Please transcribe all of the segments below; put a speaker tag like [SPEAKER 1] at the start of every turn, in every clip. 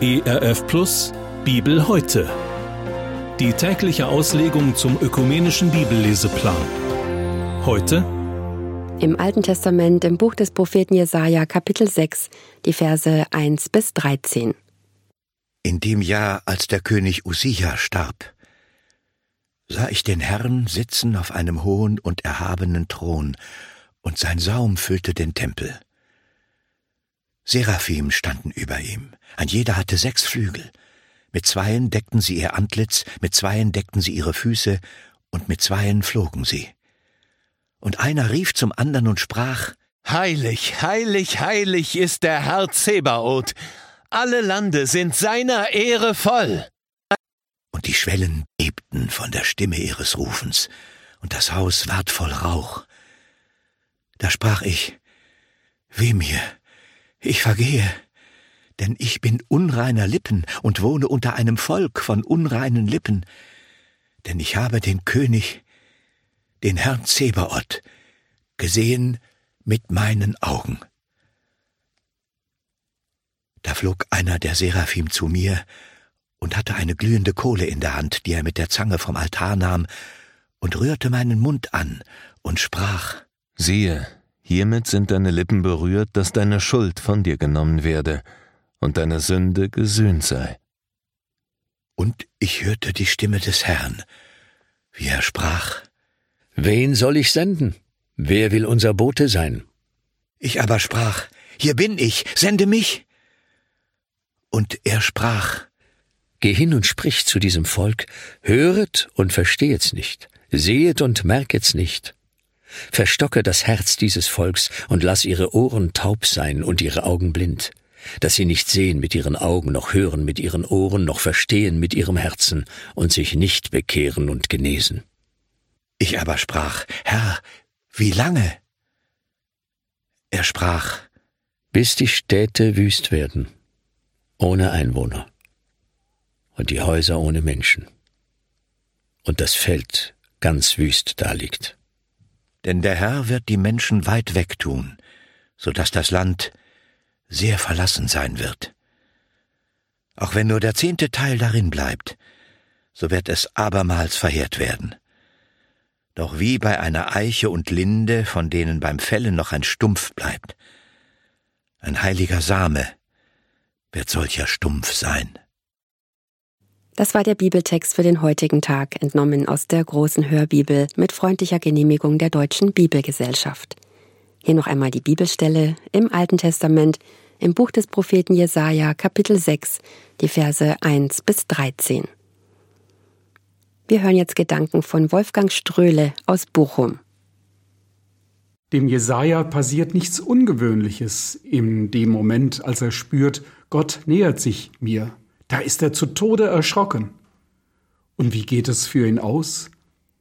[SPEAKER 1] ERF Plus Bibel heute. Die tägliche Auslegung zum ökumenischen Bibelleseplan. Heute
[SPEAKER 2] im Alten Testament im Buch des Propheten Jesaja Kapitel 6, die Verse 1 bis 13.
[SPEAKER 3] In dem Jahr, als der König Usia starb, sah ich den Herrn sitzen auf einem hohen und erhabenen Thron, und sein Saum füllte den Tempel. Seraphim standen über ihm, ein jeder hatte sechs Flügel. Mit zweien deckten sie ihr Antlitz, mit zweien deckten sie ihre Füße, und mit zweien flogen sie. Und einer rief zum andern und sprach,
[SPEAKER 4] Heilig, heilig, heilig ist der Herr Zebaoth. Alle Lande sind seiner Ehre voll.
[SPEAKER 3] Und die Schwellen bebten von der Stimme ihres Rufens, und das Haus ward voll Rauch. Da sprach ich, Weh mir, ich vergehe, denn ich bin unreiner Lippen und wohne unter einem Volk von unreinen Lippen, denn ich habe den König, den Herrn Zebaoth, gesehen mit meinen Augen. Da flog einer der Seraphim zu mir und hatte eine glühende Kohle in der Hand, die er mit der Zange vom Altar nahm, und rührte meinen Mund an und sprach
[SPEAKER 4] Siehe, hiermit sind deine Lippen berührt, dass deine Schuld von dir genommen werde und deine Sünde gesühnt sei.
[SPEAKER 3] Und ich hörte die Stimme des Herrn, wie er sprach
[SPEAKER 5] Wen soll ich senden? Wer will unser Bote sein?
[SPEAKER 3] Ich aber sprach, Hier bin ich, sende mich. Und er sprach,
[SPEAKER 5] Geh hin und sprich zu diesem Volk, höret und verstehet's nicht, sehet und merket's nicht. Verstocke das Herz dieses Volks und lass ihre Ohren taub sein und ihre Augen blind, dass sie nicht sehen mit ihren Augen, noch hören mit ihren Ohren, noch verstehen mit ihrem Herzen und sich nicht bekehren und genesen.
[SPEAKER 3] Ich aber sprach, Herr, wie lange? Er sprach,
[SPEAKER 5] bis die Städte wüst werden, ohne Einwohner, und die Häuser ohne Menschen, und das Feld ganz wüst daliegt.
[SPEAKER 3] Denn der Herr wird die Menschen weit weg tun, so dass das Land sehr verlassen sein wird. Auch wenn nur der zehnte Teil darin bleibt, so wird es abermals verheert werden. Doch wie bei einer Eiche und Linde, von denen beim Fällen noch ein Stumpf bleibt, ein heiliger Same wird solcher Stumpf sein.
[SPEAKER 2] Das war der Bibeltext für den heutigen Tag, entnommen aus der großen Hörbibel mit freundlicher Genehmigung der Deutschen Bibelgesellschaft. Hier noch einmal die Bibelstelle im Alten Testament, im Buch des Propheten Jesaja, Kapitel 6, die Verse 1 bis 13. Wir hören jetzt Gedanken von Wolfgang Ströhle aus Bochum.
[SPEAKER 6] Dem Jesaja passiert nichts Ungewöhnliches in dem Moment, als er spürt, Gott nähert sich mir. Da ist er zu Tode erschrocken. Und wie geht es für ihn aus?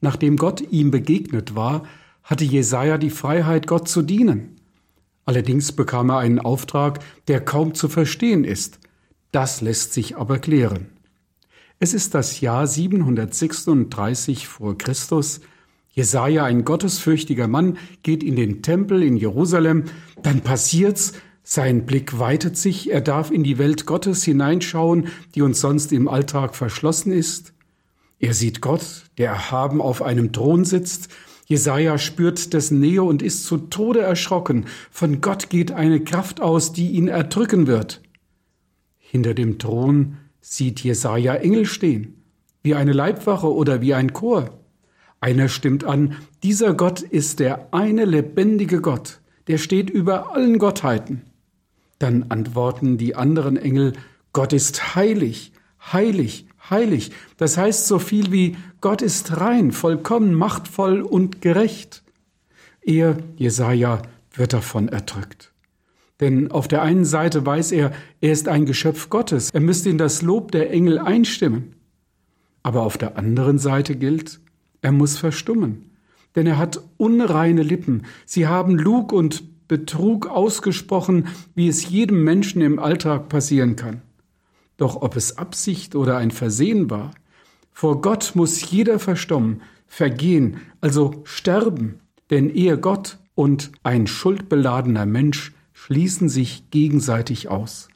[SPEAKER 6] Nachdem Gott ihm begegnet war, hatte Jesaja die Freiheit, Gott zu dienen. Allerdings bekam er einen Auftrag, der kaum zu verstehen ist. Das lässt sich aber klären. Es ist das Jahr 736 vor Christus. Jesaja, ein gottesfürchtiger Mann, geht in den Tempel in Jerusalem. Dann passiert's, sein Blick weitet sich, er darf in die Welt Gottes hineinschauen, die uns sonst im Alltag verschlossen ist. Er sieht Gott, der erhaben auf einem Thron sitzt. Jesaja spürt dessen Nähe und ist zu Tode erschrocken. Von Gott geht eine Kraft aus, die ihn erdrücken wird. Hinter dem Thron sieht Jesaja Engel stehen, wie eine Leibwache oder wie ein Chor. Einer stimmt an, dieser Gott ist der eine lebendige Gott, der steht über allen Gottheiten. Dann antworten die anderen Engel, Gott ist heilig, heilig, heilig. Das heißt so viel wie Gott ist rein, vollkommen, machtvoll und gerecht. Er, Jesaja, wird davon erdrückt. Denn auf der einen Seite weiß er, er ist ein Geschöpf Gottes, er müsste in das Lob der Engel einstimmen. Aber auf der anderen Seite gilt, er muss verstummen, denn er hat unreine Lippen, sie haben Lug und Betrug ausgesprochen, wie es jedem Menschen im Alltag passieren kann. Doch ob es Absicht oder ein Versehen war, vor Gott muss jeder verstummen, vergehen, also sterben, denn ehe Gott und ein schuldbeladener Mensch schließen sich gegenseitig aus.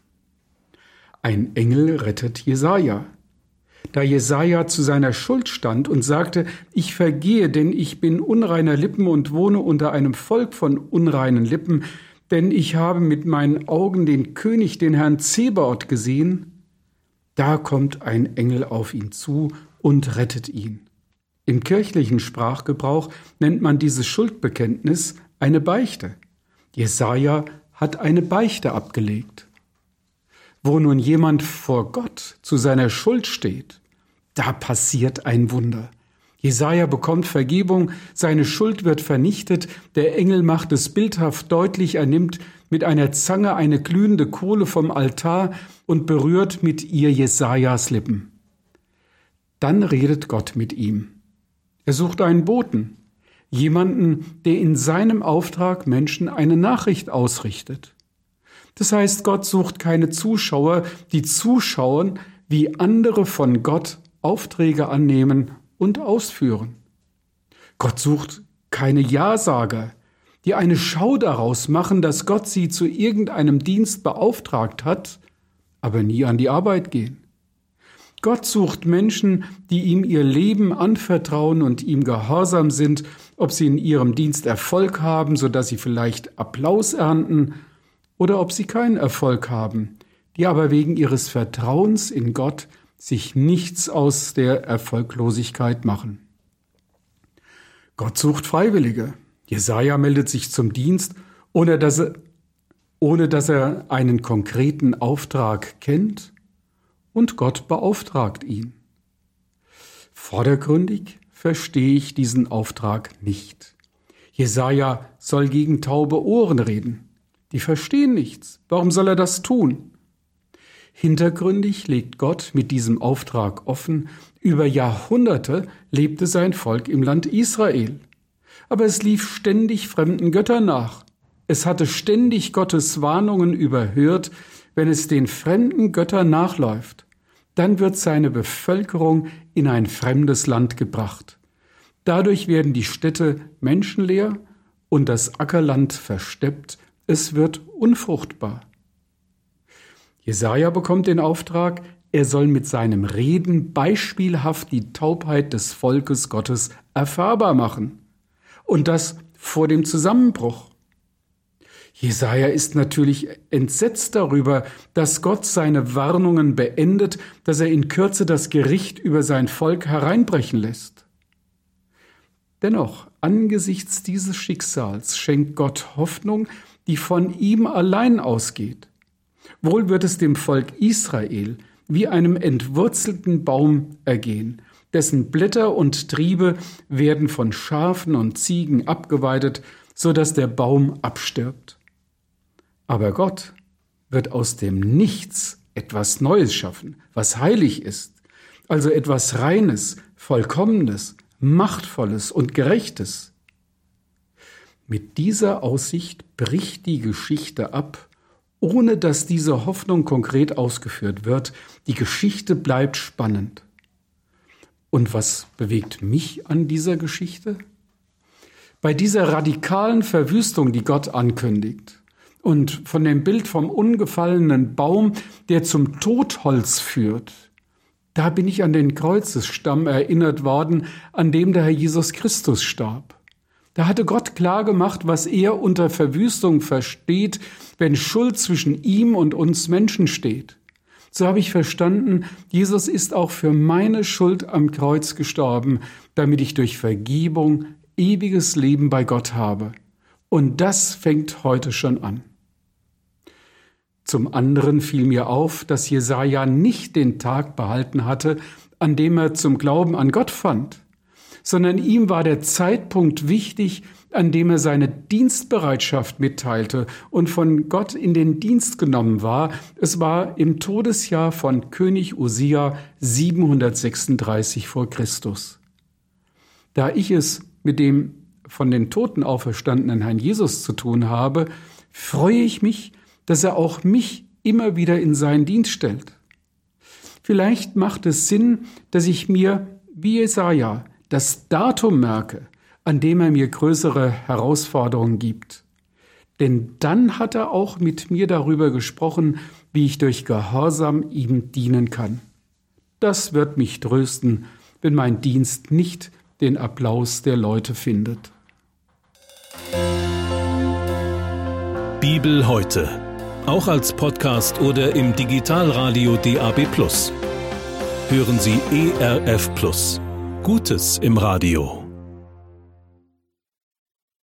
[SPEAKER 6] Ein Engel rettet Jesaja. Da Jesaja zu seiner Schuld stand und sagte, ich vergehe, denn ich bin unreiner Lippen und wohne unter einem Volk von unreinen Lippen, denn ich habe mit meinen Augen den König, den Herrn Zebaoth gesehen, da kommt ein Engel auf ihn zu und rettet ihn. Im kirchlichen Sprachgebrauch nennt man dieses Schuldbekenntnis eine Beichte. Jesaja hat eine Beichte abgelegt. Wo nun jemand vor Gott zu seiner Schuld steht, da passiert ein Wunder. Jesaja bekommt Vergebung, seine Schuld wird vernichtet, der Engel macht es bildhaft deutlich, er nimmt mit einer Zange eine glühende Kohle vom Altar und berührt mit ihr Jesajas Lippen. Dann redet Gott mit ihm. Er sucht einen Boten, jemanden, der in seinem Auftrag Menschen eine Nachricht ausrichtet. Das heißt, Gott sucht keine Zuschauer, die zuschauen, wie andere von Gott Aufträge annehmen und ausführen. Gott sucht keine Ja-Sager, die eine Schau daraus machen, dass Gott sie zu irgendeinem Dienst beauftragt hat, aber nie an die Arbeit gehen. Gott sucht Menschen, die ihm ihr Leben anvertrauen und ihm gehorsam sind, ob sie in ihrem Dienst Erfolg haben, so dass sie vielleicht Applaus ernten, oder ob sie keinen Erfolg haben, die aber wegen ihres Vertrauens in Gott sich nichts aus der Erfolglosigkeit machen. Gott sucht Freiwillige. Jesaja meldet sich zum Dienst, ohne dass er, ohne dass er einen konkreten Auftrag kennt, und Gott beauftragt ihn. Vordergründig verstehe ich diesen Auftrag nicht. Jesaja soll gegen taube Ohren reden. Die verstehen nichts. Warum soll er das tun? Hintergründig legt Gott mit diesem Auftrag offen, über Jahrhunderte lebte sein Volk im Land Israel. Aber es lief ständig fremden Göttern nach. Es hatte ständig Gottes Warnungen überhört, wenn es den fremden Göttern nachläuft, dann wird seine Bevölkerung in ein fremdes Land gebracht. Dadurch werden die Städte menschenleer und das Ackerland versteppt, es wird unfruchtbar. Jesaja bekommt den Auftrag, er soll mit seinem Reden beispielhaft die Taubheit des Volkes Gottes erfahrbar machen. Und das vor dem Zusammenbruch. Jesaja ist natürlich entsetzt darüber, dass Gott seine Warnungen beendet, dass er in Kürze das Gericht über sein Volk hereinbrechen lässt. Dennoch, angesichts dieses Schicksals schenkt Gott Hoffnung, die von ihm allein ausgeht. Wohl wird es dem Volk Israel wie einem entwurzelten Baum ergehen, dessen Blätter und Triebe werden von Schafen und Ziegen abgeweidet, so dass der Baum abstirbt. Aber Gott wird aus dem Nichts etwas Neues schaffen, was heilig ist, also etwas Reines, Vollkommenes, Machtvolles und Gerechtes. Mit dieser Aussicht bricht die Geschichte ab, ohne dass diese Hoffnung konkret ausgeführt wird. Die Geschichte bleibt spannend. Und was bewegt mich an dieser Geschichte? Bei dieser radikalen Verwüstung, die Gott ankündigt, und von dem Bild vom ungefallenen Baum, der zum Totholz führt, da bin ich an den Kreuzesstamm erinnert worden, an dem der Herr Jesus Christus starb. Da hatte Gott klar gemacht, was er unter Verwüstung versteht, wenn Schuld zwischen ihm und uns Menschen steht. So habe ich verstanden, Jesus ist auch für meine Schuld am Kreuz gestorben, damit ich durch Vergebung ewiges Leben bei Gott habe. Und das fängt heute schon an. Zum anderen fiel mir auf, dass Jesaja nicht den Tag behalten hatte, an dem er zum Glauben an Gott fand sondern ihm war der Zeitpunkt wichtig, an dem er seine Dienstbereitschaft mitteilte und von Gott in den Dienst genommen war. Es war im Todesjahr von König Usia 736 vor Christus. Da ich es mit dem von den Toten auferstandenen Herrn Jesus zu tun habe, freue ich mich, dass er auch mich immer wieder in seinen Dienst stellt. Vielleicht macht es Sinn, dass ich mir, wie Jesaja, das Datum merke, an dem er mir größere Herausforderungen gibt. Denn dann hat er auch mit mir darüber gesprochen, wie ich durch Gehorsam ihm dienen kann. Das wird mich trösten, wenn mein Dienst nicht den Applaus der Leute findet.
[SPEAKER 1] Bibel heute. Auch als Podcast oder im Digitalradio DAB. Hören Sie ERF Gutes im Radio.